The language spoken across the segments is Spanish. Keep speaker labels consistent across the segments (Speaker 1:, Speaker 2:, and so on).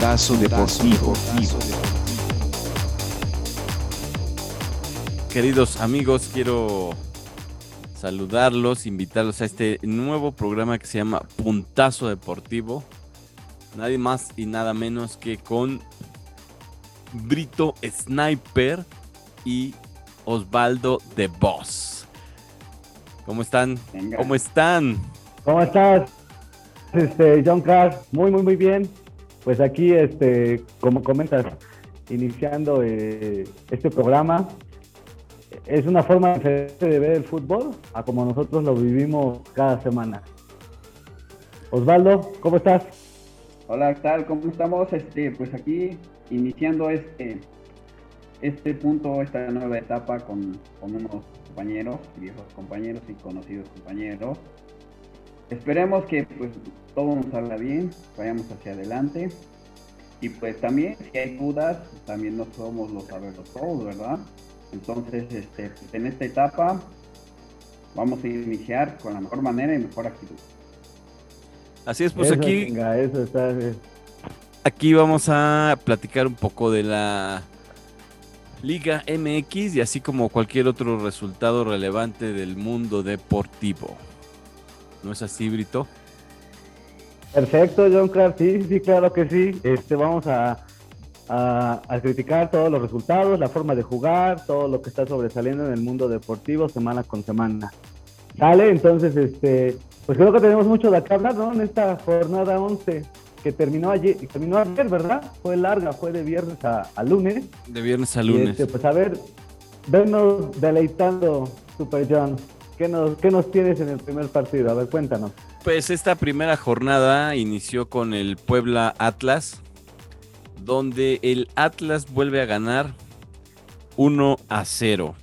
Speaker 1: Puntazo Deportivo.
Speaker 2: Queridos amigos, quiero saludarlos, invitarlos a este nuevo programa que se llama Puntazo Deportivo. Nadie más y nada menos que con Brito Sniper y Osvaldo The Boss. ¿Cómo están? ¿Cómo están?
Speaker 3: ¿Cómo estás? Este, John Carr, muy, muy, muy bien. Pues aquí, este, como comentas, iniciando eh, este programa, es una forma diferente de ver el fútbol a como nosotros lo vivimos cada semana. Osvaldo, ¿cómo estás?
Speaker 4: Hola, ¿qué tal? ¿Cómo estamos? Este, pues aquí iniciando este, este punto, esta nueva etapa con, con unos compañeros, viejos compañeros y conocidos compañeros. Esperemos que pues todo nos salga bien, vayamos hacia adelante. Y pues también si hay dudas, también no somos los saberlos todos, ¿verdad? Entonces, este, pues, en esta etapa vamos a iniciar con la mejor manera y mejor actitud.
Speaker 2: Así es, pues aquí, aquí vamos a platicar un poco de la Liga MX y así como cualquier otro resultado relevante del mundo deportivo. ¿No es así, Brito?
Speaker 3: Perfecto, John Clark, sí, sí, claro que sí. Este, vamos a, a, criticar todos los resultados, la forma de jugar, todo lo que está sobresaliendo en el mundo deportivo semana con semana. ¿Sale? Entonces, este, pues creo que tenemos mucho de acá hablar, ¿no? En esta jornada 11 que terminó ayer, terminó ayer, ¿verdad? Fue larga, fue de viernes a, lunes.
Speaker 2: De viernes a lunes.
Speaker 3: Este, pues a ver, venos deleitando, Super John. ¿Qué nos, ¿Qué nos tienes en el primer partido? A ver, cuéntanos.
Speaker 2: Pues esta primera jornada inició con el Puebla Atlas, donde el Atlas vuelve a ganar 1 a 0.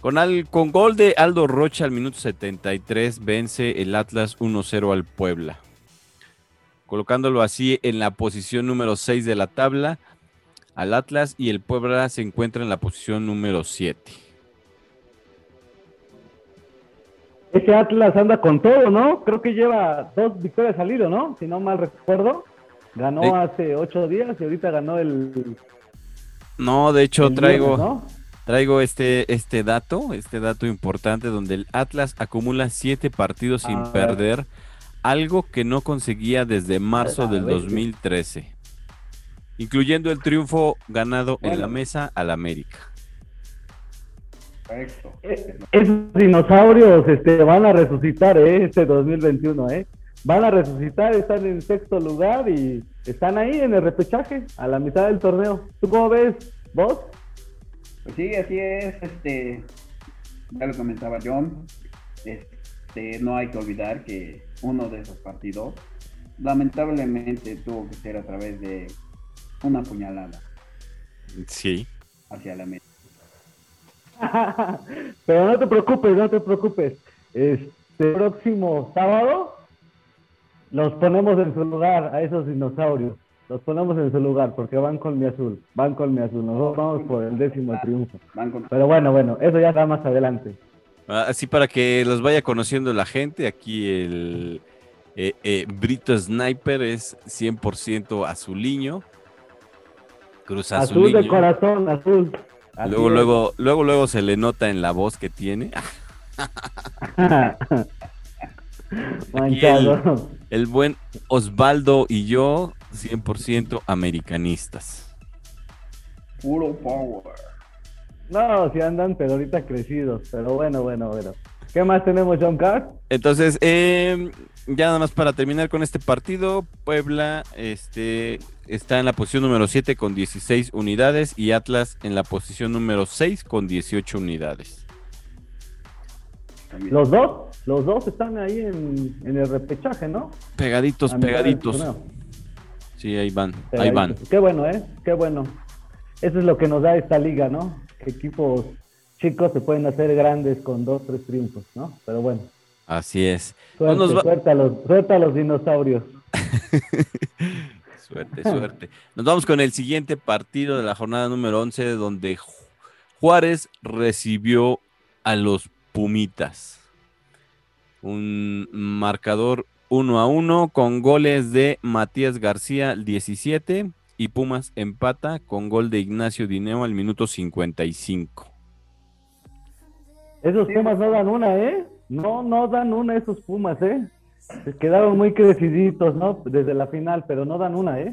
Speaker 2: Con, con gol de Aldo Rocha al minuto 73 vence el Atlas 1-0 al Puebla, colocándolo así en la posición número 6 de la tabla al Atlas y el Puebla se encuentra en la posición número 7.
Speaker 3: Ese Atlas anda con todo, ¿no? Creo que lleva dos victorias al hilo, ¿no? Si no mal recuerdo. Ganó hace ocho días y ahorita ganó el.
Speaker 2: No, de hecho traigo. Traigo este, este dato, este dato importante donde el Atlas acumula siete partidos sin ah. perder, algo que no conseguía desde marzo del 2013, incluyendo el triunfo ganado en la mesa al América.
Speaker 3: Eh, esos dinosaurios este, van a resucitar ¿eh? este 2021, ¿eh? Van a resucitar, están en sexto lugar y están ahí en el repechaje, a la mitad del torneo. ¿Tú cómo ves, vos?
Speaker 4: Pues sí, así es, este, ya lo comentaba John, este, no hay que olvidar que uno de esos partidos lamentablemente tuvo que ser a través de una puñalada.
Speaker 2: Sí.
Speaker 4: Hacia la meta.
Speaker 3: Pero no te preocupes, no te preocupes. Este próximo sábado los ponemos en su lugar a esos dinosaurios. Los ponemos en su lugar porque van con mi azul. Van con mi azul. Nosotros vamos por el décimo triunfo. Pero bueno, bueno, eso ya está más adelante.
Speaker 2: Así para que los vaya conociendo la gente, aquí el eh, eh, Brito Sniper es 100% azuliño.
Speaker 3: Cruz azul de corazón, azul
Speaker 2: luego, luego, luego, luego se le nota en la voz que tiene. el, buen Osvaldo y yo, 100% americanistas.
Speaker 4: Puro power.
Speaker 3: No, si andan, pero ahorita crecidos. Pero bueno, bueno, bueno. ¿Qué más tenemos, John Carr?
Speaker 2: Entonces, eh, ya nada más para terminar con este partido, Puebla este, está en la posición número 7 con 16 unidades y Atlas en la posición número 6 con 18 unidades.
Speaker 3: Los dos, los dos están ahí en, el repechaje, ¿no?
Speaker 2: Pegaditos, pegaditos. Sí, ahí van, ahí van.
Speaker 3: Qué bueno, ¿eh? Qué bueno. Eso es lo que nos da esta liga, ¿no? equipos chicos se pueden hacer grandes con dos, tres triunfos, ¿no? Pero bueno.
Speaker 2: Así es.
Speaker 3: Suerte, a, los, dinosaurios.
Speaker 2: suerte, suerte. Nos vamos con el siguiente partido de la jornada número 11, donde Juárez recibió a los Pumitas. Un marcador 1 a 1 con goles de Matías García 17 y Pumas empata con gol de Ignacio Dineo al minuto 55.
Speaker 3: Esos Pumas no dan una, ¿eh? No, no dan una esos Pumas, ¿eh? Se quedaron muy creciditos, ¿no? Desde la final, pero no dan una, ¿eh?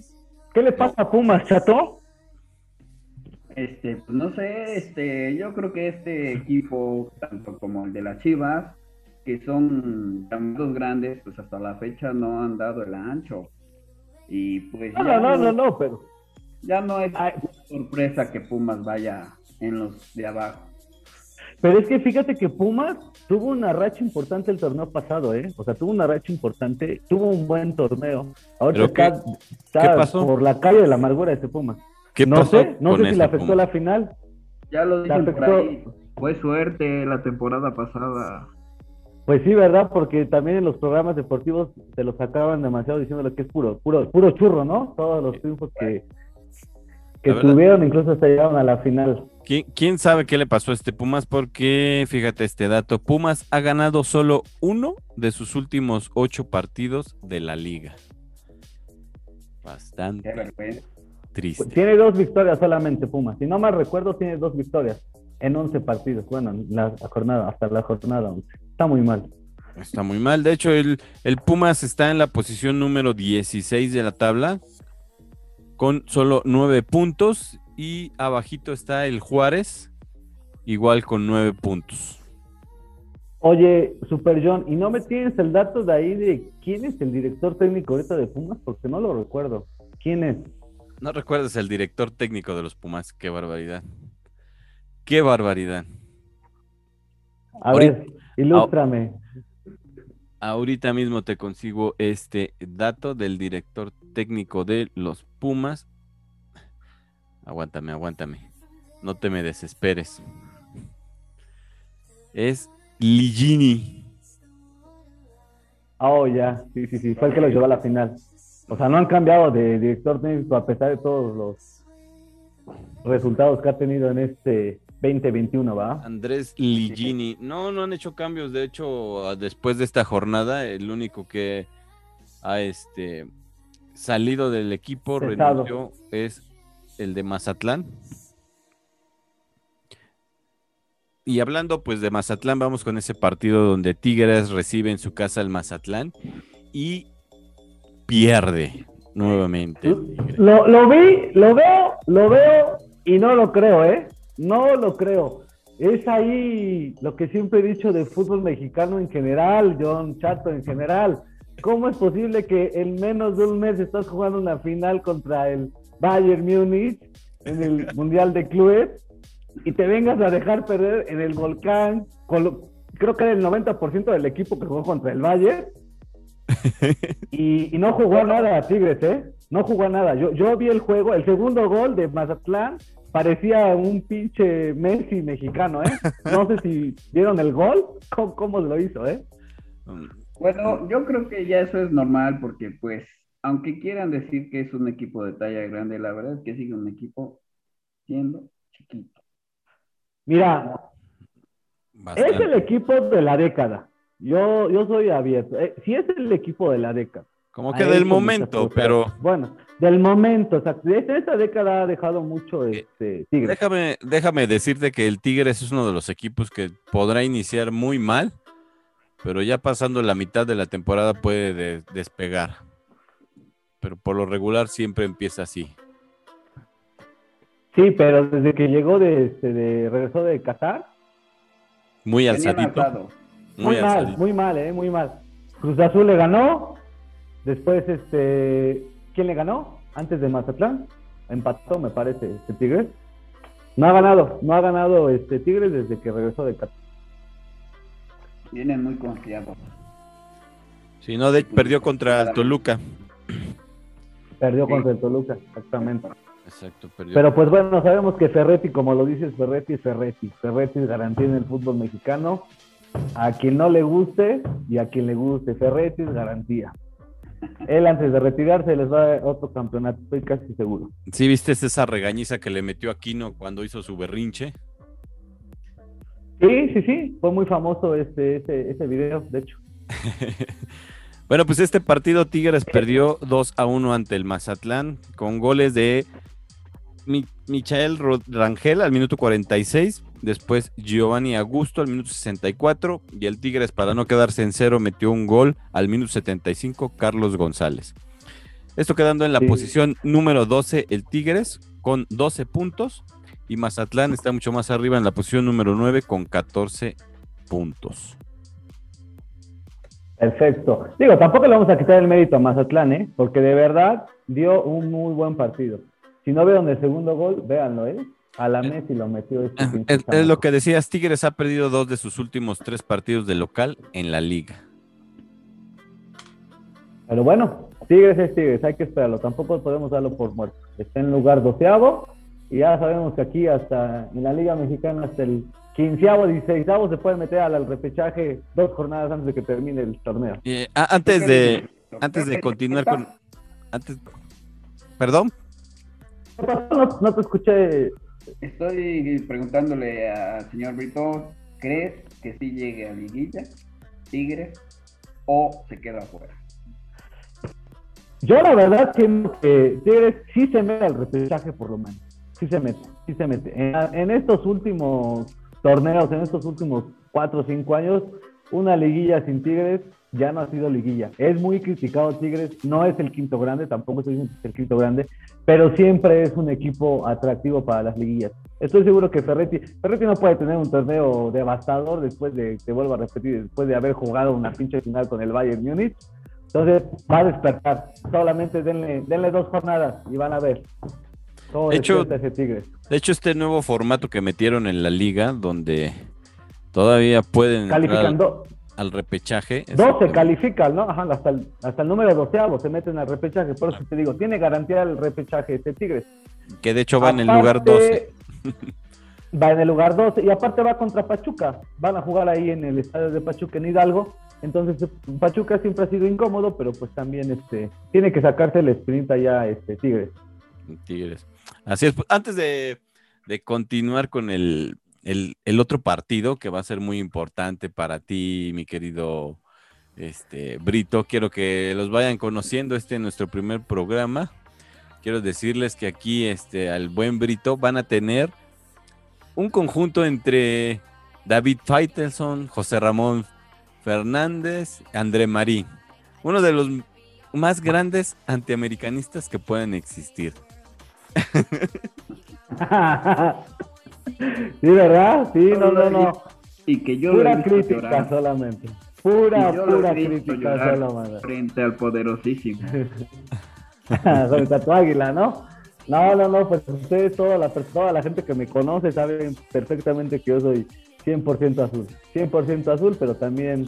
Speaker 3: ¿Qué le pasa a Pumas, chato?
Speaker 4: Este, pues no sé, este, yo creo que este equipo, tanto como el de las Chivas, que son llamados grandes, pues hasta la fecha no han dado el ancho. Y pues
Speaker 3: No,
Speaker 4: ya
Speaker 3: no, no, no, pero
Speaker 4: ya no es
Speaker 3: Ay.
Speaker 4: sorpresa que Pumas vaya en los de abajo.
Speaker 3: Pero es que fíjate que Pumas tuvo una racha importante el torneo pasado, ¿eh? O sea, tuvo una racha importante, tuvo un buen torneo. Ahora
Speaker 2: ¿Pero qué-
Speaker 3: está, está
Speaker 2: qué pasó?
Speaker 3: por la calle de la amargura ese Pumas.
Speaker 2: ¿Qué
Speaker 3: no
Speaker 2: pasó
Speaker 3: sé, no sé si le afectó la final.
Speaker 4: Ya lo dicen por ahí, fue suerte la temporada pasada.
Speaker 3: Pues sí, ¿verdad? Porque también en los programas deportivos se los sacaban demasiado diciéndole que es puro, puro, puro churro, ¿no? Todos los triunfos que, que tuvieron, incluso hasta llegaron a la final.
Speaker 2: ¿Quién, quién sabe qué le pasó a este Pumas? Porque, fíjate este dato, Pumas ha ganado solo uno de sus últimos ocho partidos de la liga. Bastante
Speaker 3: Pues
Speaker 2: triste.
Speaker 3: tiene dos victorias solamente Pumas. Si no mal recuerdo, tiene dos victorias en 11 partidos. Bueno, en la jornada, hasta la jornada 11. Está muy mal.
Speaker 2: Está muy mal. De hecho, el, el Pumas está en la posición número 16 de la tabla con solo nueve puntos y abajito está el Juárez, igual con nueve puntos.
Speaker 3: Oye, Super John, ¿y no me tienes el dato de ahí de quién es el director técnico ahorita de Pumas? Porque no lo recuerdo. ¿Quién es?
Speaker 2: No recuerdas el director técnico de los Pumas, qué barbaridad. Qué barbaridad.
Speaker 3: A
Speaker 2: Ahorita-
Speaker 3: ver, ilústrame.
Speaker 2: Ahorita mismo te consigo este dato del director técnico de los Pumas. Aguántame, aguántame. No te me desesperes. Es Ligini.
Speaker 3: Oh, ya. Sí, sí, sí. Fue el que lo llevó a la final. O sea, no han cambiado de director técnico a pesar de todos los resultados que ha tenido en este 2021, ¿va?
Speaker 2: Andrés Ligini. No, no han hecho cambios. De hecho, después de esta jornada, el único que ha este, salido del equipo
Speaker 3: Cesado.
Speaker 2: renunció es el de Mazatlán. Y hablando pues de Mazatlán, vamos con ese partido donde Tigres recibe en su casa al Mazatlán y pierde nuevamente.
Speaker 3: Lo, lo vi, lo veo, lo veo y no lo creo, ¿eh? No lo creo. Es ahí lo que siempre he dicho de fútbol mexicano en general, John Chato en general. ¿Cómo es posible que en menos de un mes estás jugando una final contra el Bayern Múnich en el Mundial de Clubes y te vengas a dejar perder en el volcán? Con lo- creo que era el 90% del equipo que jugó contra el Bayern y, y no jugó nada a Tigres, ¿eh? No jugó nada. Yo, yo vi el juego, el segundo gol de Mazatlán parecía un pinche Messi mexicano, ¿eh? No sé si vieron el gol, cómo, cómo lo hizo, ¿eh?
Speaker 4: Bueno, yo creo que ya eso es normal porque pues, aunque quieran decir que es un equipo de talla grande, la verdad es que sigue un equipo siendo chiquito.
Speaker 3: Mira, es el equipo de la década. Yo, yo soy abierto. Eh, sí es el equipo de la década.
Speaker 2: Como que del momento, pero
Speaker 3: Bueno, del momento, o sea, desde esta década ha dejado mucho este Tigres.
Speaker 2: déjame, déjame decirte que el Tigres es uno de los equipos que podrá iniciar muy mal, pero ya pasando la mitad de la temporada puede de- despegar. Pero por lo regular siempre empieza así.
Speaker 3: Sí, pero desde que llegó de, este, de regresó de Qatar,
Speaker 2: Muy alzadito. Muy,
Speaker 3: Muy, mal,
Speaker 2: alzadito.
Speaker 3: muy mal, eh, muy mal. Cruz Azul le ganó. Después, este, ¿quién le ganó? Antes de Mazatlán. Empató, me parece, este Tigres. No ha ganado, no ha ganado este Tigres desde que regresó de Qatar.
Speaker 4: Vienen muy confiados.
Speaker 2: Si no, de- perdió contra el Toluca.
Speaker 3: Perdió
Speaker 4: Sí.
Speaker 3: contra el Toluca, exactamente.
Speaker 2: Exacto, perdió.
Speaker 3: Pero pues bueno, sabemos que Ferretti, como lo dices, Ferretti es Ferretti. Ferretti es garantía en el fútbol mexicano. A quien no le guste y a quien le guste, Ferretti es garantía. Él antes de retirarse les va a dar otro campeonato, estoy casi seguro.
Speaker 2: ¿Sí viste esa regañiza que le metió a Aquino cuando hizo su berrinche?
Speaker 3: Sí, sí, sí, fue muy famoso este, ese, ese video, de hecho.
Speaker 2: Bueno, pues este partido Tigres perdió 2 a 1 ante el Mazatlán con goles de Michael Rangel al minuto 46, después Giovanni Augusto al minuto 64 y el Tigres para no quedarse en cero metió un gol al minuto 75 Carlos González. Esto quedando en la posición número 12 el Tigres con 12 puntos y Mazatlán está mucho más arriba en la posición número 9 con 14 puntos.
Speaker 3: Perfecto. Digo, tampoco le vamos a quitar el mérito a Mazatlán, ¿eh? porque de verdad dio un muy buen partido. Si no vieron el segundo gol, véanlo, ¿eh? A la eh, Messi lo metió. Este
Speaker 2: ah, es, es, lo que decías, Tigres ha perdido dos de sus últimos tres partidos de local en la liga.
Speaker 3: Pero bueno, Tigres es Tigres, hay que esperarlo. Tampoco podemos darlo por muerto. Está en lugar doceavo y ya sabemos que aquí hasta en la Liga Mexicana hasta el quinceavo, dieciséisavo se puede meter al, repechaje dos jornadas antes de que termine el torneo.
Speaker 2: Eh, antes de antes de continuar con antes perdón
Speaker 3: no, te escuché.
Speaker 4: Estoy preguntándole al señor Brito, ¿crees que sí llegue a liguilla, Tigres, o se queda afuera?
Speaker 3: Yo la verdad creo que Tigres sí se mete al repechaje por lo menos. Sí se mete, sí se mete. En, estos últimos torneos, en estos últimos cuatro o cinco años, una liguilla sin Tigres ya no ha sido liguilla. Es muy criticado Tigres, no es el quinto grande, tampoco es el quinto grande, pero siempre es un equipo atractivo para las liguillas. Estoy seguro que Ferretti, Ferretti no puede tener un torneo devastador después de, te vuelvo a repetir, después de haber jugado una pinche final con el Bayern Múnich. Entonces va a despertar. Solamente denle, denle dos jornadas y van a ver.
Speaker 2: De hecho, de hecho, este nuevo formato que metieron en la liga, donde todavía pueden.
Speaker 3: Calificando
Speaker 2: al repechaje.
Speaker 3: No, se califican, ¿no? Ajá, hasta el, hasta el número doceavo se meten al repechaje. Por eso te digo, tiene garantía el repechaje este Tigres.
Speaker 2: Que de hecho va en el lugar 12.
Speaker 3: va en el lugar 12 y aparte va contra Pachuca. Van a jugar ahí en el estadio de Pachuca en Hidalgo. Entonces Pachuca siempre ha sido incómodo, pero pues también este tiene que sacarse el sprint allá este Tigres.
Speaker 2: Tigres. Así es. Antes de, de continuar con el el, otro partido que va a ser muy importante para ti, mi querido este, Brito. Quiero que los vayan conociendo. Este es nuestro primer programa. Quiero decirles que aquí este, al buen Brito van a tener un conjunto entre David Feitelson, José Ramón Fernández, André Marí. Uno de los más grandes antiamericanistas que pueden existir.
Speaker 3: Sí, ¿verdad? Sí, no, no, no.
Speaker 4: Y que yo
Speaker 3: Pura crítica solamente. Pura, pura crítica solamente.
Speaker 4: Frente al poderosísimo.
Speaker 3: Frente a tu águila, ¿no? No, no, no, pues ustedes, toda la, toda la gente que me conoce saben perfectamente que yo soy 100% azul. 100% azul, pero también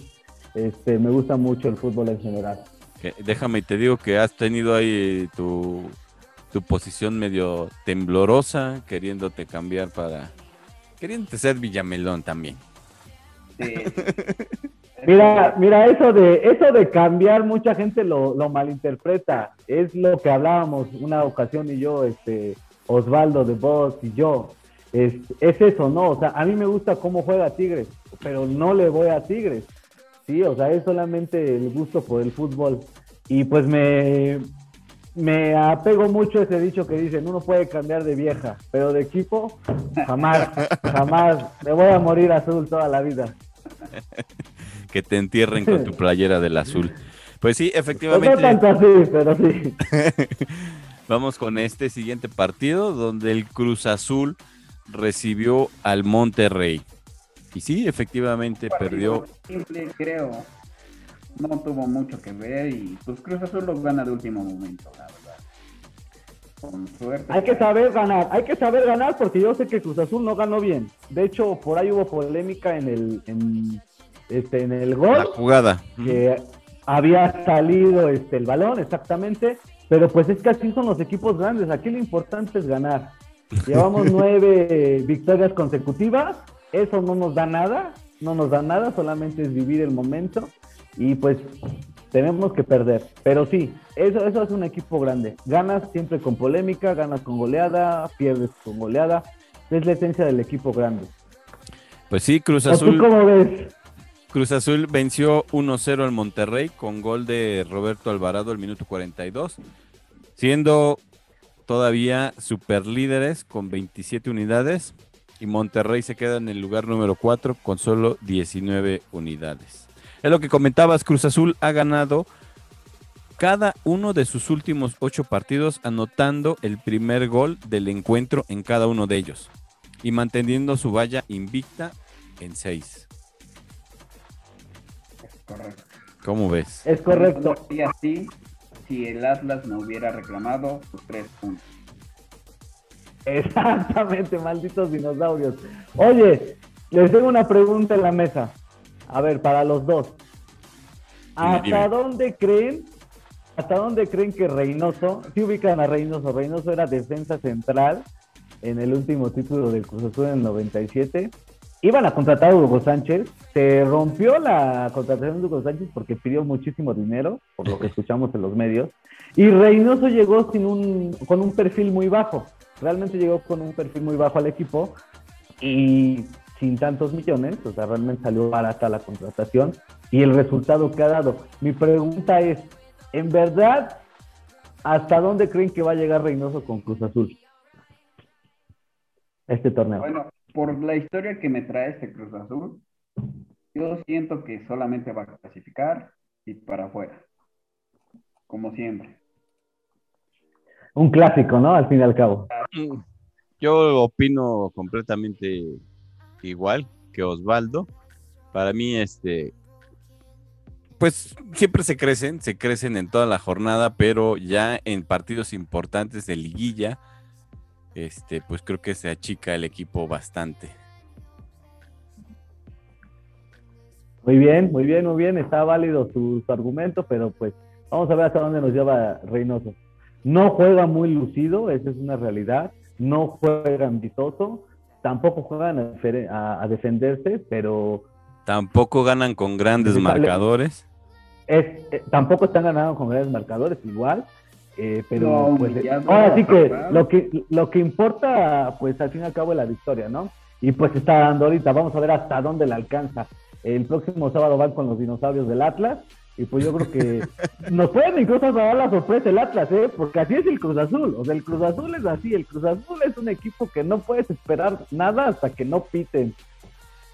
Speaker 3: este, me gusta mucho el fútbol en general.
Speaker 2: Déjame y te digo que has tenido ahí tu tu posición medio temblorosa, queriéndote cambiar para. queriéndote ser Villamelón también.
Speaker 3: mira, mira, eso de, eso de cambiar, mucha gente lo, malinterpreta. Es lo que hablábamos una ocasión y yo, este, Osvaldo de Voz y yo. Es, es eso, ¿no? O sea, a mí me gusta cómo juega Tigres, pero no le voy a Tigres. Sí, o sea, es solamente el gusto por el fútbol. Y pues me, me apego mucho a ese dicho que dicen, uno puede cambiar de vieja, pero de equipo, jamás, jamás. Me voy a morir azul toda la vida.
Speaker 2: que te entierren con tu playera del azul. Pues sí, efectivamente.
Speaker 3: no tanto así, pero sí.
Speaker 2: Vamos con este siguiente partido donde el Cruz Azul recibió al Monterrey. Y sí, efectivamente perdió.
Speaker 4: Simple, creo no tuvo mucho que ver y pues Cruz Azul los gana de último momento, la verdad. Con suerte.
Speaker 3: Hay que saber ganar, hay que saber ganar porque yo sé que Cruz Azul no ganó bien. De hecho, por ahí hubo polémica en el en, este en el gol.
Speaker 2: La jugada.
Speaker 3: Que había salido este el balón exactamente, pero pues es que así son los equipos grandes. Aquí lo importante es ganar. Llevamos nueve victorias consecutivas, eso no nos da nada, no nos da nada, solamente es vivir el momento y pues tenemos que perder. Pero sí, eso, eso es un equipo grande. Ganas siempre con polémica, ganas con goleada, pierdes con goleada. Es la esencia del equipo grande.
Speaker 2: Pues sí, Cruz Azul.
Speaker 3: ¿Tú cómo ves?
Speaker 2: Cruz Azul venció 1-0 al Monterrey con gol de Roberto Alvarado al minuto 42, siendo todavía superlíderes con 27 unidades y Monterrey se queda en el lugar número 4 con solo 19 unidades. Es lo que comentabas, Cruz Azul ha ganado cada uno de sus últimos ocho partidos anotando el primer gol del encuentro en cada uno de ellos y manteniendo su valla invicta en seis.
Speaker 4: Es correcto.
Speaker 2: ¿Cómo ves?
Speaker 3: Es correcto.
Speaker 4: Y así, si el Atlas no hubiera reclamado sus tres puntos.
Speaker 3: Exactamente, malditos dinosaurios. Oye, les tengo una pregunta en la mesa. A ver, para los dos. ¿Hasta
Speaker 2: dime.
Speaker 3: dónde creen? ¿Hasta dónde creen que Reynoso, si ubican a Reynoso, Reynoso era defensa central en el último título del Cruz Azul en el 97? Iban a contratar a Hugo Sánchez, se rompió la contratación de Hugo Sánchez porque pidió muchísimo dinero, por lo que escuchamos en los medios, y Reynoso llegó sin un, con un perfil muy bajo, realmente llegó con un perfil muy bajo al equipo y sin tantos millones, o sea, realmente salió barata la contratación y el resultado que ha dado. Mi pregunta es, ¿en verdad hasta dónde creen que va a llegar Reynoso con Cruz Azul? Este torneo.
Speaker 4: Bueno, por la historia que me trae este Cruz Azul, yo siento que solamente va a clasificar y para afuera. Como siempre.
Speaker 3: Un clásico, ¿no? Al fin y al cabo.
Speaker 2: Yo opino completamente igual que Osvaldo. Para mí, este, pues siempre se crecen, se crecen en toda la jornada, pero ya en partidos importantes de liguilla, este, pues creo que se achica el equipo bastante.
Speaker 3: Muy bien, muy bien, muy bien. Está válido su, su argumento, pero pues vamos a ver hasta dónde nos lleva Reynoso. No juega muy lucido, esa es una realidad. No juega ambicioso, tampoco juegan a, defer- a- a defenderse, pero
Speaker 2: Tampoco ganan con grandes marcadores.
Speaker 3: es, eh, tampoco están ganando con grandes marcadores igual. eh, pero
Speaker 4: No,
Speaker 3: pues, eh,
Speaker 4: humillado,
Speaker 3: ahora sí que lo que lo que importa pues al fin y al cabo es la victoria no y pues está dando ahorita. Vamos a ver hasta dónde le alcanza. El próximo sábado van con los dinosaurios del Atlas y pues yo creo que nos pueden incluso dar la sorpresa el Atlas eh porque así es el Cruz Azul o sea el Cruz Azul es así el Cruz Azul es un equipo que no puedes esperar nada hasta que no piten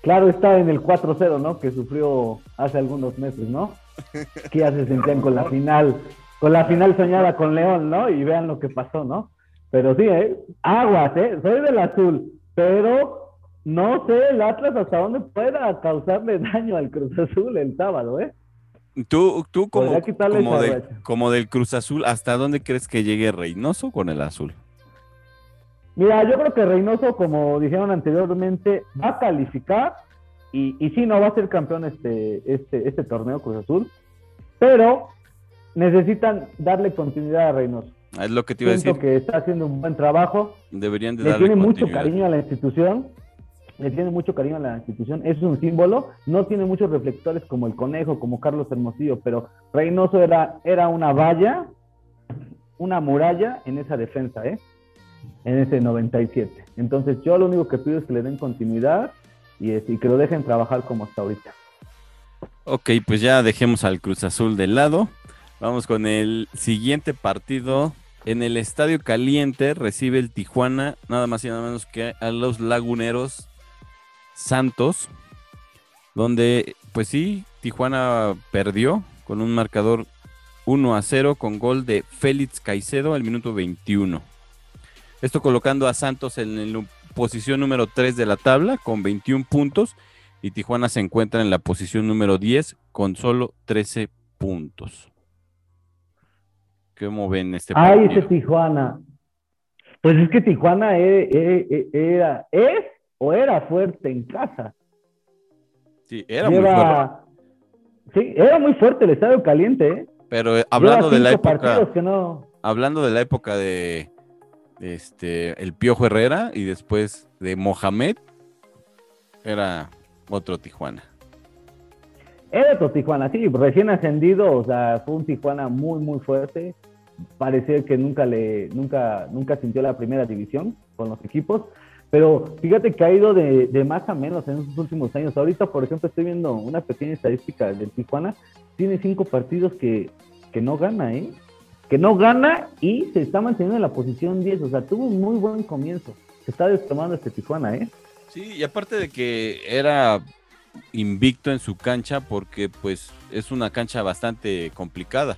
Speaker 3: Claro está en el 4-0, ¿no? Que sufrió hace algunos meses, ¿no? Que ya se sentían con la final, con la final soñada con León, ¿no? Y vean lo que pasó, ¿no? Pero sí, ¿eh? Aguas, ¿eh? Soy del azul, pero no sé el Atlas hasta dónde pueda causarle daño al Cruz Azul el sábado, ¿eh?
Speaker 2: Tú, tú como,
Speaker 3: quitarle
Speaker 2: como, de- como del Cruz Azul, ¿hasta dónde crees que llegue Reynoso con el azul?
Speaker 3: Mira, yo creo que Reynoso, como dijeron anteriormente, va a calificar y, y sí, no va a ser campeón este, este, este torneo Cruz Azul, pero necesitan darle continuidad a Reynoso.
Speaker 2: Es lo que te iba a decir.
Speaker 3: que está haciendo un buen trabajo,
Speaker 2: Deberían de
Speaker 3: le
Speaker 2: darle
Speaker 3: tiene mucho cariño a la institución, le tiene mucho cariño a la institución, es un símbolo, no tiene muchos reflectores como el Conejo, como Carlos Hermosillo, pero Reynoso era, era una valla, una muralla en esa defensa, ¿eh? En ese 97. Entonces yo lo único que pido es que le den continuidad y, y que lo dejen trabajar como hasta ahorita.
Speaker 2: Ok, pues ya dejemos al Cruz Azul de lado. Vamos con el siguiente partido. En el Estadio Caliente recibe el Tijuana, nada más y nada menos que a los Laguneros Santos, donde, pues sí, Tijuana perdió con un marcador 1 a 0 con gol de Félix Caicedo al minuto 21. Esto colocando a Santos en la posición número 3 de la tabla con 21 puntos y Tijuana se encuentra en la posición número 10 con solo 13 puntos. ¿Cómo ven este
Speaker 3: Ay,
Speaker 2: partido?
Speaker 3: ese Tijuana. Pues es que Tijuana e- e- e- era, es o era fuerte en casa.
Speaker 2: Sí, era muy fuerte.
Speaker 3: Sí, era muy fuerte el estadio caliente, ¿eh?
Speaker 2: Pero eh, hablando de la época,
Speaker 3: que no.
Speaker 2: hablando de la época de este el Piojo Herrera y después de Mohamed, era otro Tijuana.
Speaker 3: Era otro Tijuana, sí, recién ascendido, o sea, fue un Tijuana muy, muy fuerte. Parecía que nunca le, nunca, nunca sintió la primera división con los equipos. Pero fíjate que ha ido de, de más a menos en estos últimos años. Ahorita, por ejemplo, estoy viendo una pequeña estadística del Tijuana. Tiene cinco partidos que, que no gana, ¿eh? Que no gana y se está manteniendo en la posición 10. O sea, tuvo un muy buen comienzo. Se está destomando este Tijuana, ¿eh?
Speaker 2: Sí, y aparte de que era invicto en su cancha porque pues es una cancha bastante complicada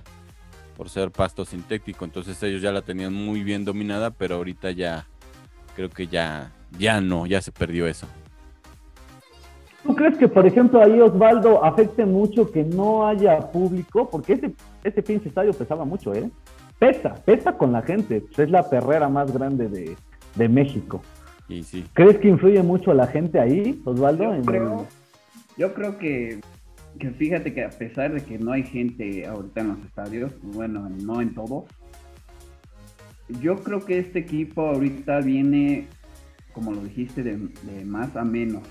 Speaker 2: por ser pasto sintético, entonces ellos ya la tenían muy bien dominada, pero ahorita ya creo que ya ya no, ya se perdió eso.
Speaker 3: ¿Tú crees que, por ejemplo, ahí Osvaldo afecte mucho que no haya público? Porque ese, ese pinche estadio pesaba mucho, ¿eh? Pesa, pesa con la gente. Es la perrera más grande de, de México.
Speaker 2: Y sí.
Speaker 3: ¿Crees que influye mucho la gente ahí, Osvaldo?
Speaker 4: Yo
Speaker 3: en-
Speaker 4: creo, yo creo que, que fíjate que a pesar de que no hay gente ahorita en los estadios, bueno, no en todos, yo creo que este equipo ahorita viene, como lo dijiste, de, de más a menos.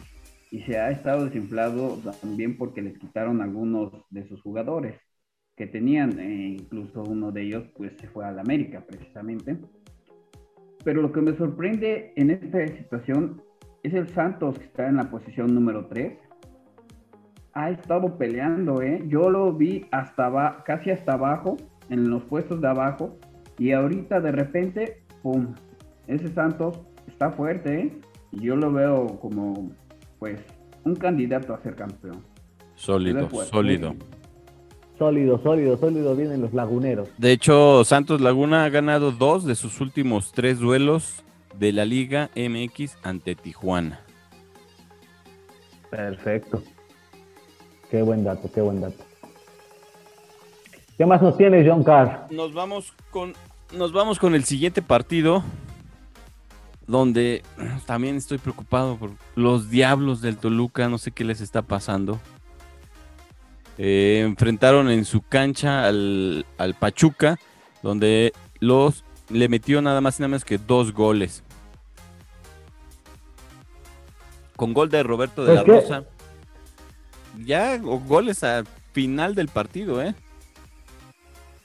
Speaker 4: Y se ha estado desinflado también porque les quitaron algunos de sus jugadores que tenían, e incluso uno de ellos pues se fue al América precisamente. Pero lo que me sorprende en esta situación es el Santos que está en la posición número 3. Ha estado peleando, ¿eh? Yo lo vi hasta casi hasta abajo, en los puestos de abajo, y ahorita de repente, ¡pum! Ese Santos está fuerte, ¿eh? Y yo lo veo como, pues, un candidato a ser campeón.
Speaker 2: Sólido, sólido.
Speaker 3: Sólido, sólido, sólido vienen los laguneros.
Speaker 2: De hecho, Santos Laguna ha ganado dos de sus últimos tres duelos de la Liga MX ante Tijuana.
Speaker 3: Perfecto. Qué buen dato, qué buen dato. ¿Qué más nos tienes, John Carr?
Speaker 2: Nos vamos con nos vamos con el siguiente partido donde también estoy preocupado por los Diablos del Toluca, no sé qué les está pasando. Eh, enfrentaron en su cancha al, al Pachuca, donde los le metió nada más y nada menos que dos goles. Con gol de Roberto de la Rosa. Ya o goles al final del partido, ¿eh?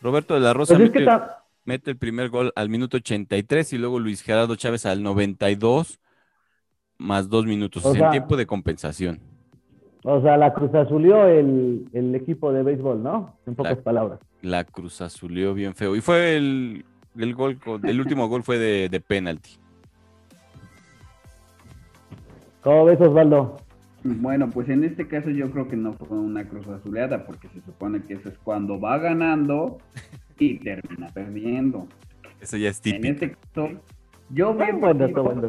Speaker 2: Roberto de la Rosa
Speaker 3: Pues
Speaker 2: mete- el primer gol al minuto 83 y luego Luis Gerardo Chávez al 92 más dos minutos,
Speaker 3: O
Speaker 2: sea, en tiempo de compensación.
Speaker 3: o sea, la Cruz Azulió el, el equipo de béisbol, ¿no? En pocas
Speaker 2: La-
Speaker 3: palabras.
Speaker 2: La Cruz Azulió bien feo. Y fue el, el gol, el último gol fue de, de penalti.
Speaker 3: ¿Cómo ves, Osvaldo?
Speaker 4: Bueno, pues en este caso yo creo que no fue una cruz azuleada, porque se supone que eso es cuando va ganando y termina perdiendo.
Speaker 2: Eso ya es
Speaker 4: En
Speaker 2: típico.
Speaker 4: este caso, yo vi un
Speaker 3: Buen dato,
Speaker 4: partido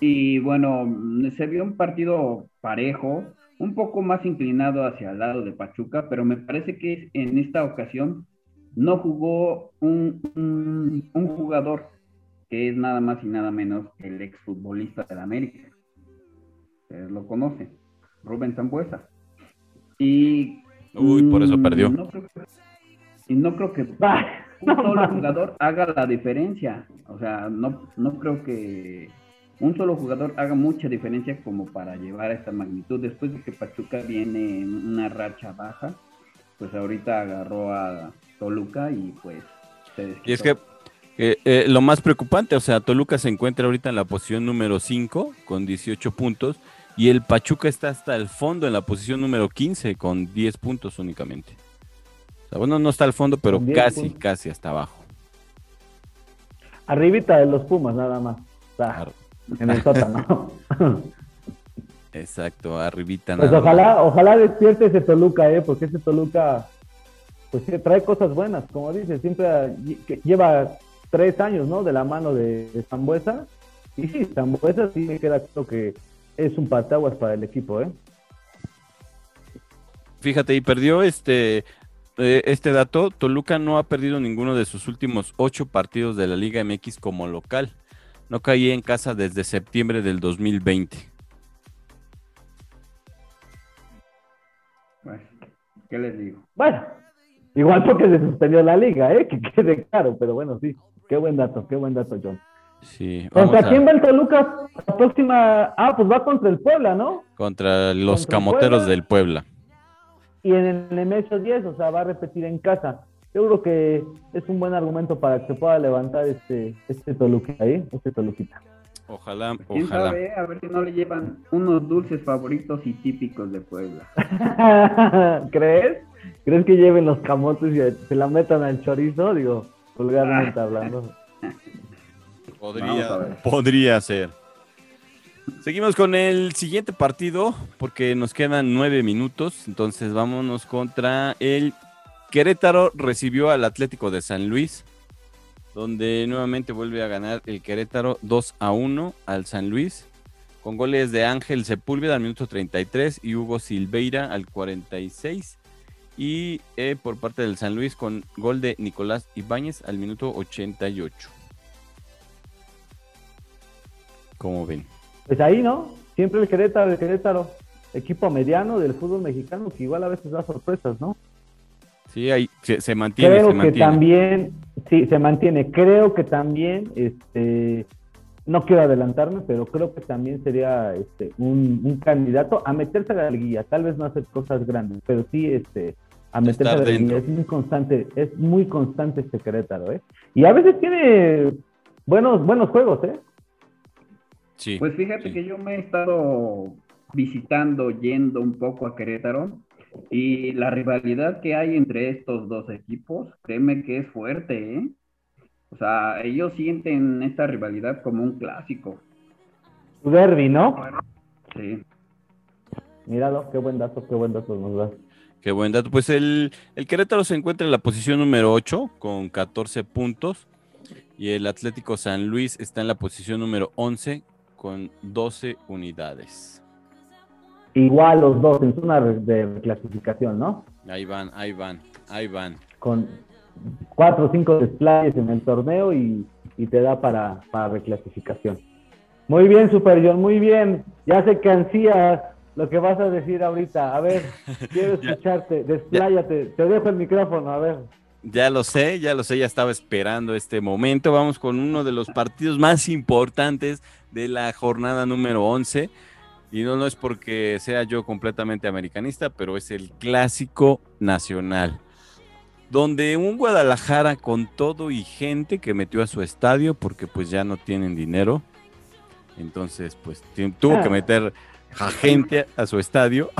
Speaker 4: y bueno, se vio un partido parejo, un poco más inclinado hacia el lado de Pachuca, pero me parece que en esta ocasión no jugó un, un, un jugador que es nada más y nada menos que el exfutbolista del América. Ustedes lo conocen, Rubén Zambuesa. Y
Speaker 2: Uy, por eso
Speaker 4: mm,
Speaker 2: perdió.
Speaker 4: no creo que- y no creo que un solo jugador haga la diferencia. O sea, no, no creo que un solo jugador haga mucha diferencia como para llevar a esta magnitud. Después de que Pachuca viene en una racha baja, pues ahorita agarró a Toluca y pues se.
Speaker 2: Y es que eh, eh, lo más preocupante, o sea, Toluca se encuentra ahorita en la posición número 5 con 18 puntos y el Pachuca está hasta el fondo en la posición número 15 con 10 puntos únicamente. O sea, bueno, no está al fondo, pero
Speaker 3: Con 10
Speaker 2: casi,
Speaker 3: puntos.
Speaker 2: casi hasta abajo.
Speaker 3: Arribita de los Pumas, nada más. O sea, en el sótano.
Speaker 2: Exacto, arribita
Speaker 3: Pues
Speaker 2: más.
Speaker 3: ojalá, ojalá despierte ese Toluca, ¿eh? Porque ese Toluca, pues trae cosas buenas, como dices, siempre lleva tres años, ¿no? De la mano de, de Zambuesa. Y sí, Zambuesa sí me queda claro que es un pataguas para el equipo, ¿eh?
Speaker 2: Fíjate, y perdió este, eh, este dato. Toluca no ha perdido ninguno de sus últimos ocho partidos de la Liga MX como local. No caía en casa desde septiembre del 2020.
Speaker 4: Pues, ¿Qué les digo?
Speaker 3: Bueno, igual porque se suspendió la liga, ¿eh? Que quede claro, pero bueno, sí. Qué buen dato, qué buen dato, John.
Speaker 2: Sí,
Speaker 3: ¿Contra
Speaker 2: a-
Speaker 3: quién va el Toluca? La próxima. Ah, pues va contra el Puebla, ¿no?
Speaker 2: contra los
Speaker 3: Contra
Speaker 2: camoteros
Speaker 3: Puebla.
Speaker 2: del Puebla.
Speaker 3: Y en el MX 10, o sea, va a repetir en casa. Yo creo que es un buen argumento para que pueda levantar este, este Toluca ahí, este Toluquita.
Speaker 2: Ojalá,
Speaker 4: ¿Quién
Speaker 2: ojalá.
Speaker 4: sabe? A ver si no le llevan unos dulces favoritos y típicos de Puebla.
Speaker 3: ¿Crees? ¿Crees que lleven los camotes y se la metan al chorizo? Digo, vulgarmente
Speaker 4: Ah.
Speaker 3: hablando.
Speaker 2: Podría, podría ser. Seguimos con el siguiente partido porque nos quedan nueve minutos. Entonces vámonos contra el Querétaro. Recibió al Atlético de San Luis, donde nuevamente vuelve a ganar el Querétaro 2 a 1 al San Luis, con goles de Ángel Sepúlveda al minuto 33 y Hugo Silveira al 46. Y eh, por parte del San Luis con gol de Nicolás Ibáñez al minuto 88. ¿Cómo ven?
Speaker 3: Pues ahí, ¿no? Siempre el Querétaro, el Querétaro, equipo mediano del fútbol mexicano que igual a veces da sorpresas, ¿no?
Speaker 2: Sí, ahí se, se mantiene,
Speaker 3: Creo
Speaker 2: se
Speaker 3: que también, sí, se mantiene. Creo que también, este, no quiero adelantarme, pero creo que también sería este, un, un candidato a meterse a la liguilla. Tal vez no hacer cosas grandes, pero sí este, a meterse
Speaker 2: Estar
Speaker 3: a la
Speaker 2: dentro.
Speaker 3: liguilla. Es muy constante, es muy constante este Querétaro, ¿eh? Y a veces tiene buenos, buenos juegos, ¿eh?
Speaker 2: Sí,
Speaker 4: Pues fíjate
Speaker 2: sí.
Speaker 4: que yo me he estado visitando, yendo un poco a Querétaro y la rivalidad que hay entre estos dos equipos, créeme que es fuerte, ¿eh? O sea, ellos sienten esta rivalidad como un clásico.
Speaker 3: Su derby, ¿no?
Speaker 4: Sí.
Speaker 3: Míralo, qué buen dato, qué buen dato nos das.
Speaker 2: Qué buen dato. Pues el, el Querétaro se encuentra en la posición número 8 con 14 puntos y el Atlético San Luis está en la posición número 11 con 12 unidades.
Speaker 3: Igual los dos en zona de clasificación, ¿no?
Speaker 2: Ahí van, ahí van, ahí van.
Speaker 3: con cuatro o cinco desplayes en el torneo y, y te da para, para reclasificación. Muy bien, Super John, muy bien. Ya sé que ansías lo que vas a decir ahorita. A ver, quiero escucharte. Despláyate. Te dejo el micrófono, a ver.
Speaker 2: Ya lo sé, ya lo sé, ya estaba esperando este momento. Vamos con uno de los partidos más importantes de la jornada número 11. Y no, no es porque sea yo completamente americanista, pero es el clásico nacional. Donde un Guadalajara con todo y gente que metió a su estadio porque pues ya no tienen dinero. Entonces pues tuvo que meter a gente a su estadio.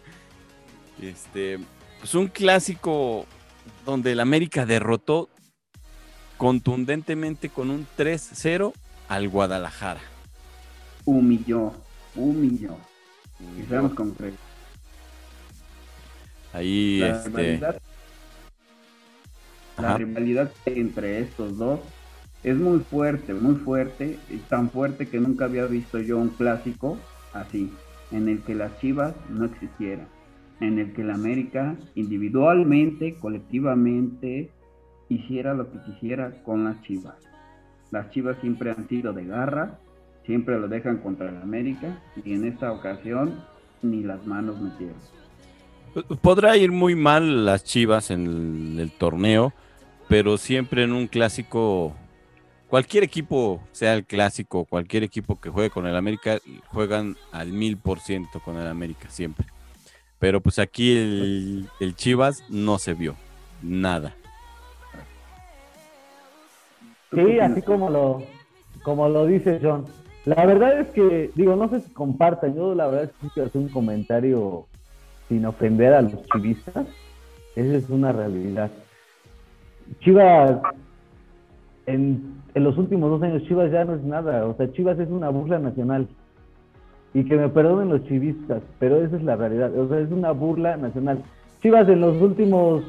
Speaker 2: este, pues un clásico donde el América derrotó contundentemente con un 3-0 al Guadalajara.
Speaker 4: Humilló, humilló. Y seamos concretos.
Speaker 2: Ahí,
Speaker 4: La
Speaker 2: este,
Speaker 4: rivalidad, la rivalidad entre estos dos es muy fuerte, muy fuerte, tan fuerte que nunca había visto yo un clásico así, en el que las Chivas no existieran, en el que la América individualmente, colectivamente, hiciera lo que quisiera con las Chivas. Las Chivas siempre han sido de garra, siempre lo dejan contra la América y en esta ocasión ni las manos metieron.
Speaker 2: Podrá ir muy mal las Chivas en el, el torneo, pero siempre en un clásico, cualquier equipo, sea el clásico, cualquier equipo que juegue con el América, juegan al mil por ciento con el América, siempre. Pero pues aquí el, el Chivas no se vio, nada.
Speaker 4: ¿Tú qué
Speaker 3: Sí, así como lo, como lo dice John. La verdad es que, digo, no sé si compartan, yo la verdad es que quiero hacer un comentario sin ofender a los chivistas. Esa es una realidad. Chivas, en, en los últimos dos años, Chivas ya no es nada. O sea, Chivas es una burla nacional. Y que me perdonen los chivistas, pero esa es la realidad. O sea, es una burla nacional. Chivas en los últimos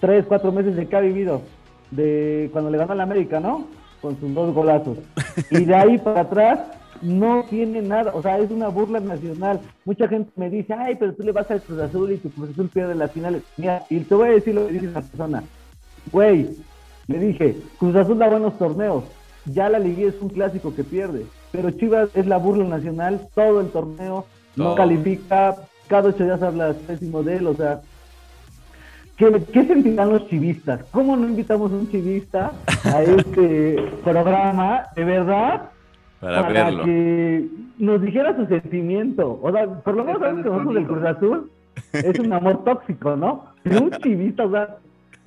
Speaker 3: tres, cuatro meses de que ha vivido, de cuando le ganó a la América, ¿no? Con sus dos golazos. Y de ahí para atrás no tiene nada, o sea, es una burla nacional. Mucha gente me dice, ay, pero tú le vas al Cruz Azul y tu Cruz Azul pierde las finales. Mira, y te voy a decir lo que dice esa persona. Güey, le dije, Cruz Azul da buenos torneos, ya la liguilla es un clásico que pierde, pero Chivas es la burla nacional, todo el torneo, no califica, cada ocho días hablas pésimo de él, o sea, ¿Qué, ¿Qué sentirán los chivistas? ¿Cómo no invitamos a un chivista a este programa, de verdad?
Speaker 2: Para, verlo.
Speaker 3: que nos dijera su sentimiento. O sea, por lo menos sabemos que nosotros del Cruz. Azul es un amor tóxico, ¿no? Pero un chivista, o sea,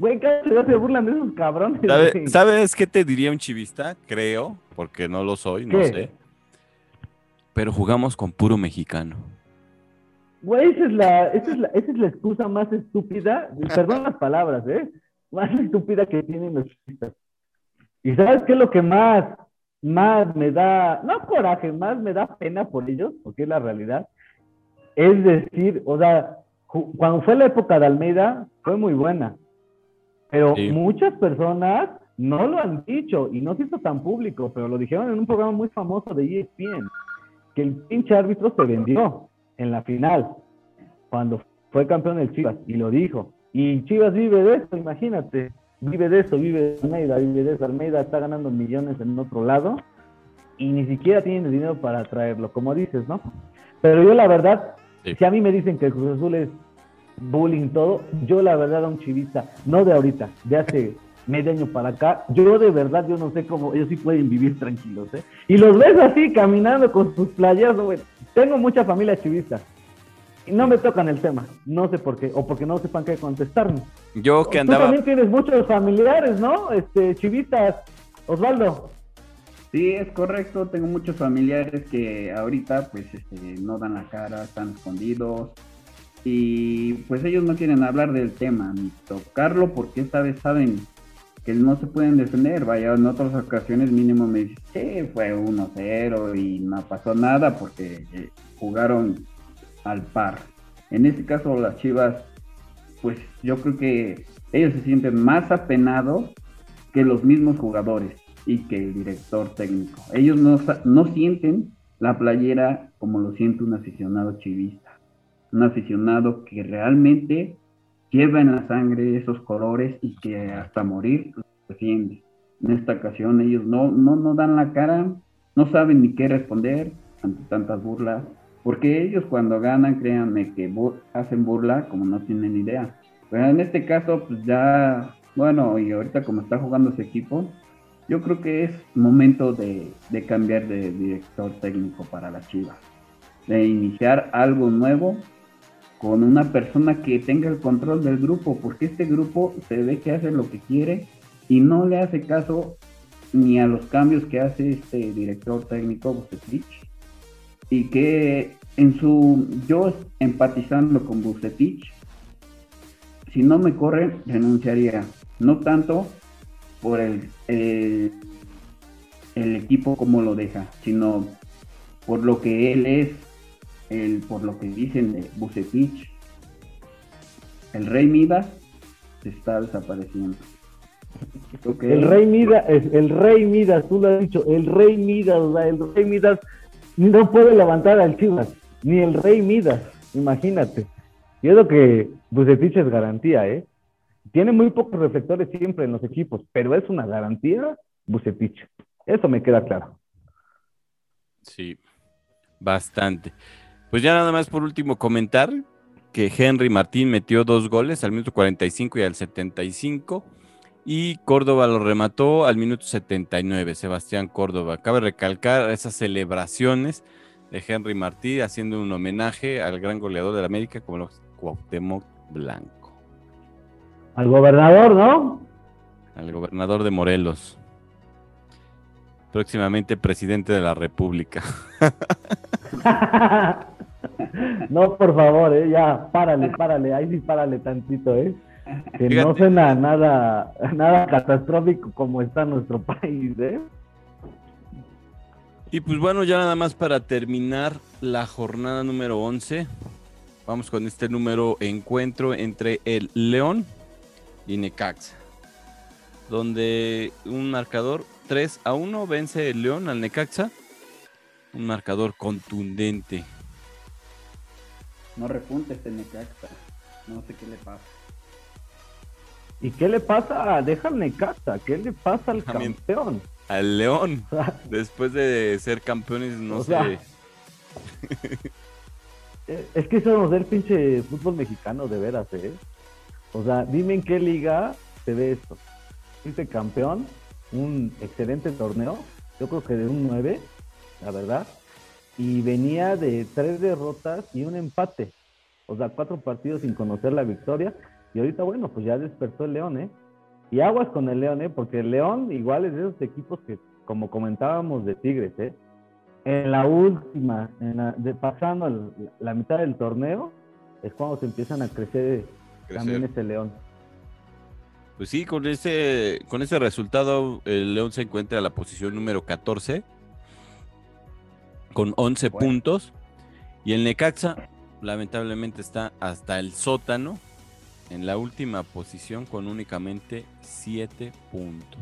Speaker 3: Güey, cada se burlan de esos cabrones.
Speaker 2: ¿Sabes qué te diría un chivista? Creo, porque no lo soy, no sé. Pero jugamos con puro mexicano.
Speaker 3: Güey, esa es la, esa es la, esa es la excusa más estúpida, perdón las palabras, ¿eh? Más estúpida que tienen los chivistas. ¿Y sabes qué es lo que más, más me da, no coraje, más me da pena por ellos, porque es la realidad? Es decir, o sea, cuando fue la época de Almeida, fue muy buena. Pero muchas personas no lo han dicho y no se hizo tan público, pero lo dijeron en un programa muy famoso de ESPN, que el pinche árbitro se vendió en la final, cuando fue campeón del Chivas, y lo dijo. Y Chivas vive de eso, imagínate, vive de eso, vive de Almeida, vive de eso. Almeida está ganando millones en otro lado y ni siquiera tienen dinero para traerlo, como dices, ¿no? Pero yo la verdad, si a mí me dicen que el Cruz Azul es bullying, todo, yo la verdad a un chivista, no de ahorita, de hace medio año para acá, yo de verdad, yo no sé cómo, ellos sí pueden vivir tranquilos, ¿eh? Y los ves así caminando con sus playas, güey. Tengo mucha familia chivista. Y no me tocan el tema, no sé por qué, o porque no sepan qué contestarme.
Speaker 2: Yo que andaba.
Speaker 3: Tú también tienes muchos familiares, ¿no? Este, chivistas. Osvaldo.
Speaker 4: Sí, es correcto. Tengo muchos familiares que ahorita, pues, este, no dan la cara, están escondidos, y pues ellos no quieren hablar del tema ni tocarlo porque esta vez saben que no se pueden defender. Vaya, en otras ocasiones mínimo me dice, sí, fue 1-0 y no pasó nada porque eh, jugaron al par. En este caso las Chivas, pues yo creo que ellos se sienten más apenados que los mismos jugadores y que el director técnico. Ellos no, no sienten la playera como lo siente un aficionado chivista un aficionado que realmente lleva en la sangre esos colores y que hasta morir los defiende. En esta ocasión ellos no, no, no dan la cara, no saben ni qué responder ante tantas burlas, porque ellos cuando ganan, créanme que hacen burla como no tienen idea. Pero en este caso, pues ya, bueno, y ahorita como está jugando ese equipo, yo creo que es momento de, de cambiar de director técnico para la Chivas, de iniciar algo nuevo con una persona que tenga el control del grupo, porque este grupo se ve que hace lo que quiere y no le hace caso ni a los cambios que hace este director técnico Bucetich y que en su yo empatizando con Bucetich si no me corre renunciaría. No tanto por el, el, el equipo como lo deja sino por lo que él es el, por lo que dicen de Bucetich, el rey Midas se está desapareciendo.
Speaker 3: El rey Midas, el rey Midas, tú lo has dicho, el rey Midas, el rey Midas no puede levantar al Chivas, ni el rey Midas, imagínate. Y es lo que Bucetich es garantía, ¿eh? Tiene muy pocos reflectores siempre en los equipos, pero es una garantía Bucetich. Eso me queda claro.
Speaker 2: Sí, bastante. Pues ya nada más por último comentar que Henry Martín metió dos goles al minuto 45 y al 75 y Córdoba lo remató al minuto 79, Sebastián Córdoba. Cabe recalcar esas celebraciones de Henry Martín haciendo un homenaje al gran goleador de la América como los Cuauhtémoc Blanco.
Speaker 3: Al gobernador, ¿no?
Speaker 2: Al gobernador de Morelos. Próximamente presidente de la República.
Speaker 3: No, por favor, ¿eh? ya, párale, párale, ahí sí párale tantito, ¿eh? Que no suena nada, nada catastrófico como está nuestro país, ¿eh?
Speaker 2: Y pues bueno, ya nada más para terminar la jornada número 11, vamos con este número encuentro entre el León y Necaxa, donde un marcador 3 a 1 vence el León al Necaxa, un marcador contundente
Speaker 4: no repunte este Necaxa. No sé qué le pasa.
Speaker 3: ¿Y qué le pasa? Deja al Necaxa. ¿Qué le pasa al campeón?
Speaker 2: Al León. Después de ser campeones, no sé.
Speaker 3: es que eso nos da el pinche fútbol mexicano, de veras, ¿eh? O sea, dime en qué liga se ve esto. Este campeón, un excelente torneo, yo creo que de un 9, la verdad y venía de tres derrotas y un empate. O sea, cuatro partidos sin conocer la victoria. Y ahorita, bueno, pues ya despertó el León, ¿eh? Y aguas con el León, ¿eh? Porque el León igual es de esos equipos que, como comentábamos de Tigres, ¿eh? En la última, en la, de, pasando la mitad del torneo, es cuando se empiezan a crecer, también ese León.
Speaker 2: Pues sí, con ese, con ese resultado, el León se encuentra en la posición número 14 con 11 puntos. Y el Necaxa, lamentablemente, está hasta el sótano en la última posición con únicamente 7 puntos.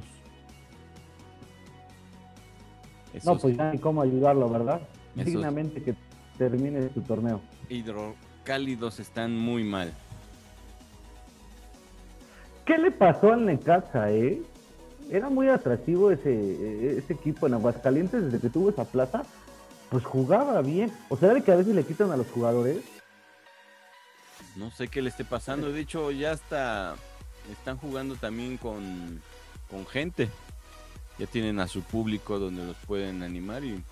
Speaker 3: no, pues ya ni cómo ayudarlo, ¿verdad? Dignamente que termine su torneo.
Speaker 2: Hidrocálidos están muy mal.
Speaker 3: ¿Qué le pasó al Necaxa, eh? Era muy atractivo ese, ese equipo en Aguascalientes desde que tuvo esa plaza pues jugaba bien. O sea, de que a veces le quitan a los jugadores.
Speaker 2: No sé qué le esté pasando. De hecho, ya está. Están jugando también con, con gente. Ya tienen a su público donde los pueden animar y.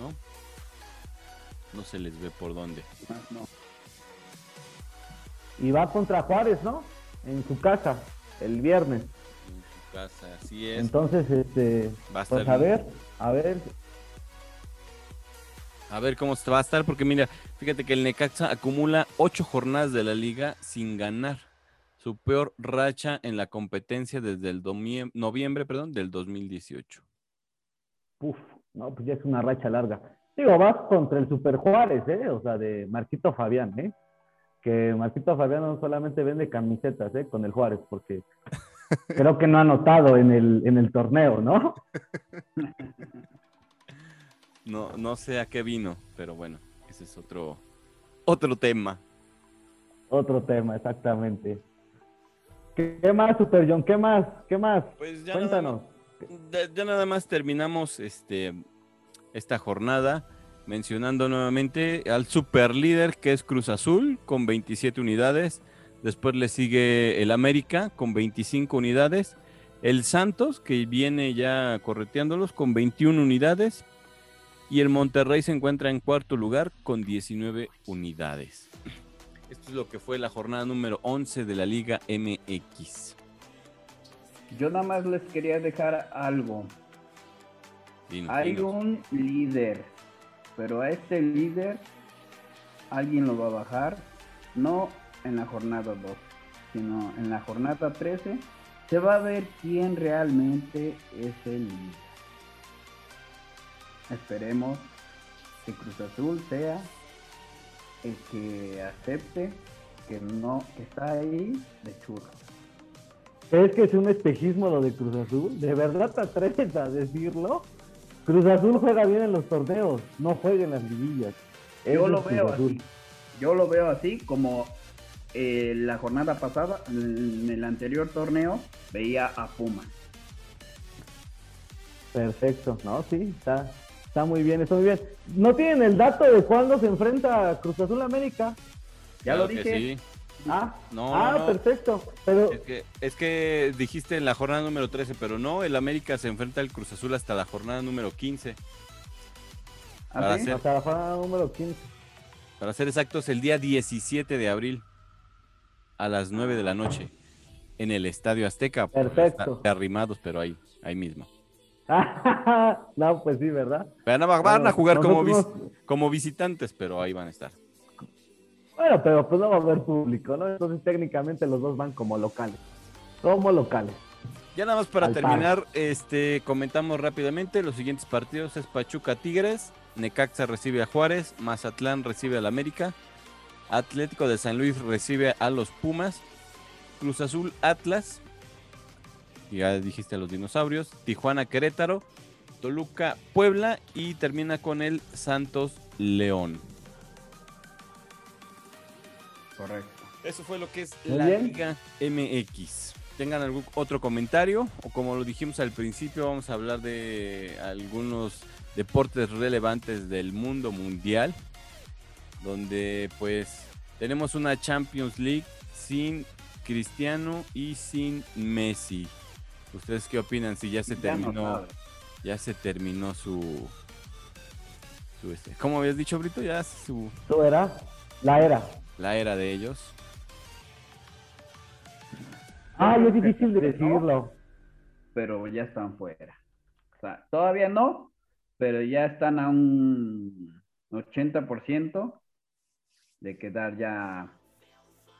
Speaker 2: ¿No? No se les ve por dónde.
Speaker 3: Y va contra Juárez, ¿no? En su casa, el viernes.
Speaker 2: En su casa, así es.
Speaker 3: Entonces, este. A pues a ver, a ver
Speaker 2: a ver cómo se va a estar, porque mira, fíjate que el Necaxa acumula ocho jornadas de la liga sin ganar. Su peor racha en la competencia desde el noviembre perdón, del 2018.
Speaker 3: Uf, no, pues ya es una racha larga. Digo, vas contra el Super Juárez, ¿eh? O sea, de Marquito Fabián, ¿eh? Que Marquito Fabián no solamente vende camisetas, ¿eh? Con el Juárez, porque creo que no ha notado en el, en el torneo, ¿no?
Speaker 2: No, no sé a qué vino, pero bueno, ese es otro, otro tema.
Speaker 3: Otro tema, exactamente. ¿Qué, más, Super John? ¿Qué más? ¿Qué más? Pues ya Cuéntanos.
Speaker 2: Nada, ya nada más terminamos este, esta jornada mencionando nuevamente al super líder que es Cruz Azul con 27 unidades. Después le sigue el América con 25 unidades. El Santos, que viene ya correteándolos con 21 unidades. Y el Monterrey se encuentra en cuarto lugar con 19 unidades. Esto es lo que fue la jornada número 11 de la Liga MX.
Speaker 4: Yo nada más les quería dejar algo. Hay un líder, pero a este líder alguien lo va a bajar, no en la jornada 2, sino en la jornada 13. Se va a ver quién realmente es el líder. Esperemos que Cruz Azul sea el que acepte que no está ahí de churro.
Speaker 3: ¿Es que es un espejismo lo de Cruz Azul? ¿De verdad te atreves a decirlo? Cruz Azul juega bien en los torneos, no juega en las liguillas.
Speaker 4: Yo lo veo así. Yo lo veo así como eh, la jornada pasada, en el anterior torneo, veía a Puma.
Speaker 3: Perfecto, no, sí, está, Está muy bien, está muy bien. ¿No tienen el dato de cuándo se enfrenta Cruz Azul América?
Speaker 4: Ya lo dije.
Speaker 2: Sí.
Speaker 3: Ah, no, ah perfecto. Pero...
Speaker 2: Es que, dijiste en la jornada número 13, pero no, el América se enfrenta al Cruz Azul hasta la jornada número 15.
Speaker 3: ¿Ah, Hasta la jornada número 15.
Speaker 2: Para ser exactos, el día 17 de abril a las 9 de la noche en el Estadio Azteca.
Speaker 3: Perfecto.
Speaker 2: Arrimados, pero ahí, ahí mismo.
Speaker 3: no, pues sí, ¿verdad?
Speaker 2: Van a, van a jugar como, como visitantes, pero ahí van a estar.
Speaker 3: Bueno, pero pues no va a haber público, ¿no? Entonces técnicamente los dos van como locales. Como locales.
Speaker 2: Ya nada más para terminar, este comentamos rápidamente los siguientes partidos es Pachuca Tigres, Necaxa recibe a Juárez, Mazatlán recibe al América, Atlético de San Luis recibe a los Pumas, Cruz Azul Atlas, ya dijiste a los dinosaurios, Tijuana Querétaro, Toluca Puebla y termina con el Santos León.
Speaker 4: Correcto.
Speaker 2: Eso fue lo que es la Liga MX. ¿Tengan algún otro comentario? O como lo dijimos al principio, vamos a hablar de algunos deportes relevantes del mundo mundial. Donde pues tenemos una Champions League sin Cristiano y sin Messi. ¿Ustedes qué opinan si ya se terminó? Ya se terminó su, su este, ¿Cómo habías dicho, Brito? Ya su.
Speaker 3: Su era. La era.
Speaker 2: La era de ellos.
Speaker 3: Ah, es difícil de decirlo.
Speaker 4: pero ya están fuera. O sea, todavía no, pero ya están a un 80% de quedar ya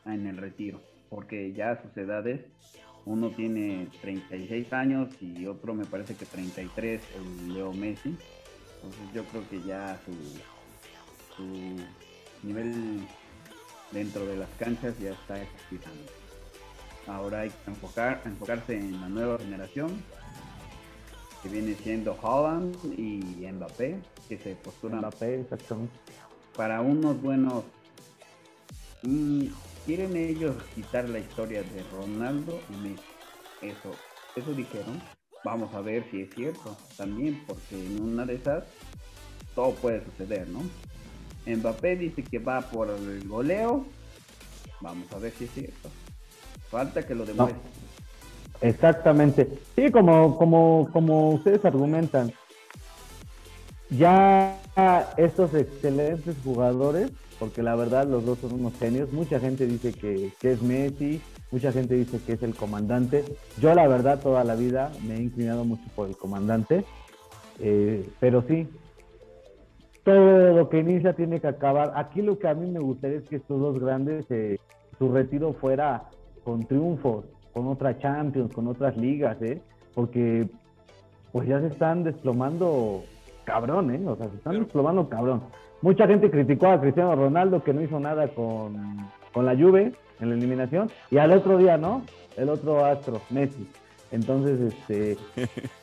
Speaker 4: en el retiro, porque ya sus edades, uno tiene 36 años y otro me parece que 33, el Leo Messi. Entonces yo creo que ya su, su nivel dentro de las canchas ya está expirando. Ahora hay que enfocar, enfocarse en la nueva generación, que viene siendo Holland y Mbappé, que se postulan
Speaker 3: Mbappé,
Speaker 4: para unos buenos... quieren ellos quitar la historia de Ronaldo y Messi. Eso, eso dijeron. Vamos a ver si es cierto también, porque en una de esas todo puede suceder, ¿no? Mbappé dice que va por el goleo. Vamos a ver si es cierto. Falta que lo demuestre.
Speaker 3: Exactamente. Sí, como, como, como ustedes argumentan, ya estos excelentes jugadores, porque la verdad los dos son unos genios, mucha gente dice que, que es Messi, mucha gente dice que es el comandante. Yo la verdad toda la vida me he inclinado mucho por el comandante, eh, pero sí, todo lo que inicia tiene que acabar. Aquí lo que a mí me gustaría es que estos dos grandes, eh, su retiro fuera con triunfos, con otras Champions, con otras ligas, ¿eh? Porque pues ya se están desplomando cabrón, ¿eh? O sea, se están desplomando cabrón. Mucha gente criticó a Cristiano Ronaldo que no hizo nada con, con la Juve en la eliminación y al otro día, ¿no? El otro astro, Messi. Entonces, este,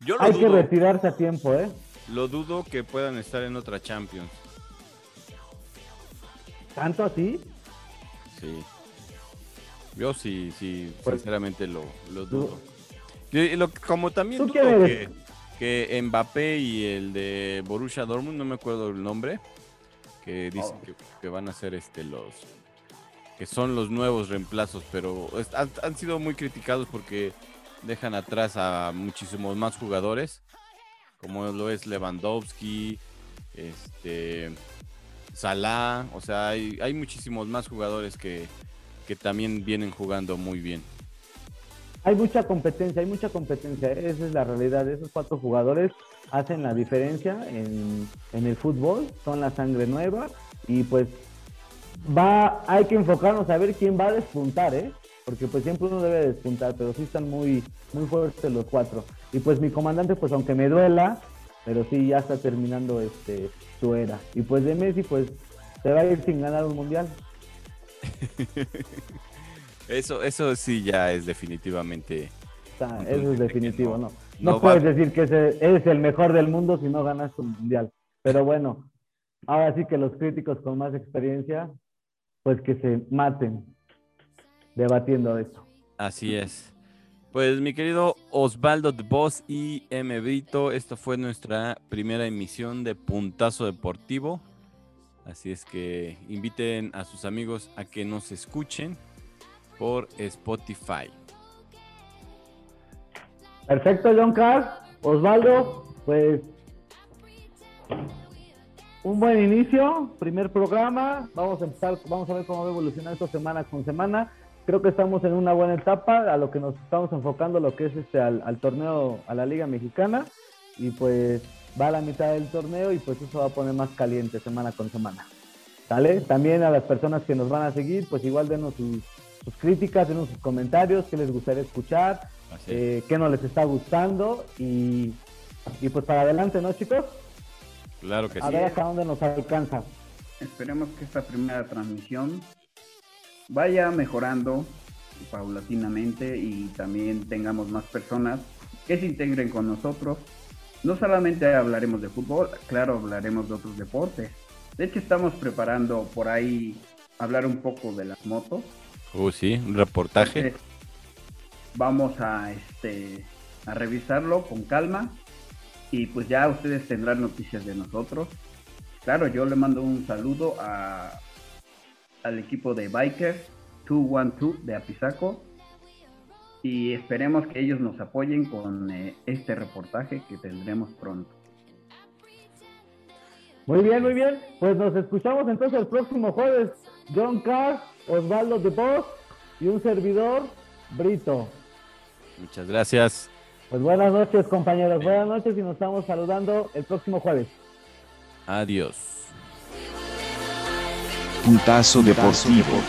Speaker 2: Yo lo
Speaker 3: hay que retirarse a tiempo, ¿eh?
Speaker 2: Lo dudo que puedan estar en otra Champions.
Speaker 3: Tanto así.
Speaker 2: Sí. Yo sí, sí,
Speaker 3: Pues-
Speaker 2: sinceramente lo, lo dudo. Y lo- como también
Speaker 3: ¿Tú
Speaker 2: dudo que, que Mbappé y el de Borussia Dortmund, no me acuerdo el nombre, que dicen
Speaker 4: Oh.
Speaker 2: que, que van a ser este los que son los nuevos reemplazos, pero han sido muy criticados porque dejan atrás a muchísimos más jugadores, como lo es Lewandowski, este Salah, o sea, hay, hay muchísimos más jugadores que, que también vienen jugando muy bien.
Speaker 3: Hay mucha competencia, hay mucha competencia. ¿eh? Esa es la realidad. Esos cuatro jugadores hacen la diferencia en, en el fútbol, son la sangre nueva y pues va, hay que enfocarnos a ver quién va a despuntar, ¿eh? Porque pues siempre uno debe despuntar, pero sí están muy, muy fuertes los cuatro. Y pues mi comandante, pues aunque me duela, pero sí ya está terminando este su era. Y pues de Messi, pues se va a ir sin ganar un mundial.
Speaker 2: Eso, eso sí ya es definitivamente.
Speaker 3: Eso es definitivo,
Speaker 2: no-
Speaker 3: ¿no? Puedes
Speaker 2: va-
Speaker 3: decir que eres el mejor del mundo si no ganas un mundial. Pero bueno, ahora sí que los críticos con más experiencia, pues que se maten debatiendo esto.
Speaker 2: Así es. Pues mi querido Osvaldo de Boss y M. Brito, esta fue nuestra primera emisión de Puntazo Deportivo. Así es que inviten a sus amigos a que nos escuchen por Spotify.
Speaker 3: Perfecto, John Carr. Osvaldo, pues un buen inicio, primer programa. Vamos a empezar, vamos a ver cómo va a evolucionar esto semana con semana. Creo que estamos en una buena etapa, a lo que nos estamos enfocando, lo que es este al, al torneo, a la Liga Mexicana. Y pues va a la mitad del torneo y pues eso va a poner más caliente semana con semana. ¿Sale? También a las personas que nos van a seguir, pues igual denos sus, sus críticas, denos sus comentarios, qué les gustaría escuchar, eh, qué no les está gustando y, y pues para adelante, ¿no, chicos?
Speaker 2: Claro que
Speaker 3: A
Speaker 2: sí.
Speaker 3: ver hasta dónde nos alcanza.
Speaker 4: Esperemos que esta primera transmisión vaya mejorando paulatinamente y también tengamos más personas que se integren con nosotros. No solamente hablaremos de fútbol, claro, hablaremos de otros deportes. De hecho, estamos preparando por ahí hablar un poco de las motos.
Speaker 2: Uh, sí, un reportaje.
Speaker 4: Entonces, vamos a este a revisarlo con calma y pues ya ustedes tendrán noticias de nosotros. Claro, yo le mando un saludo a, al equipo de Bikers 212 de Apizaco y esperemos que ellos nos apoyen con eh, este reportaje que tendremos pronto.
Speaker 3: Muy bien, muy bien. Pues nos escuchamos entonces el próximo jueves. John Carr, Osvaldo de Boss y un servidor, Brito.
Speaker 2: Muchas gracias.
Speaker 3: Pues buenas noches, compañeros. Buenas noches y nos estamos saludando el próximo jueves.
Speaker 2: Adiós.
Speaker 1: Puntazo deportivo.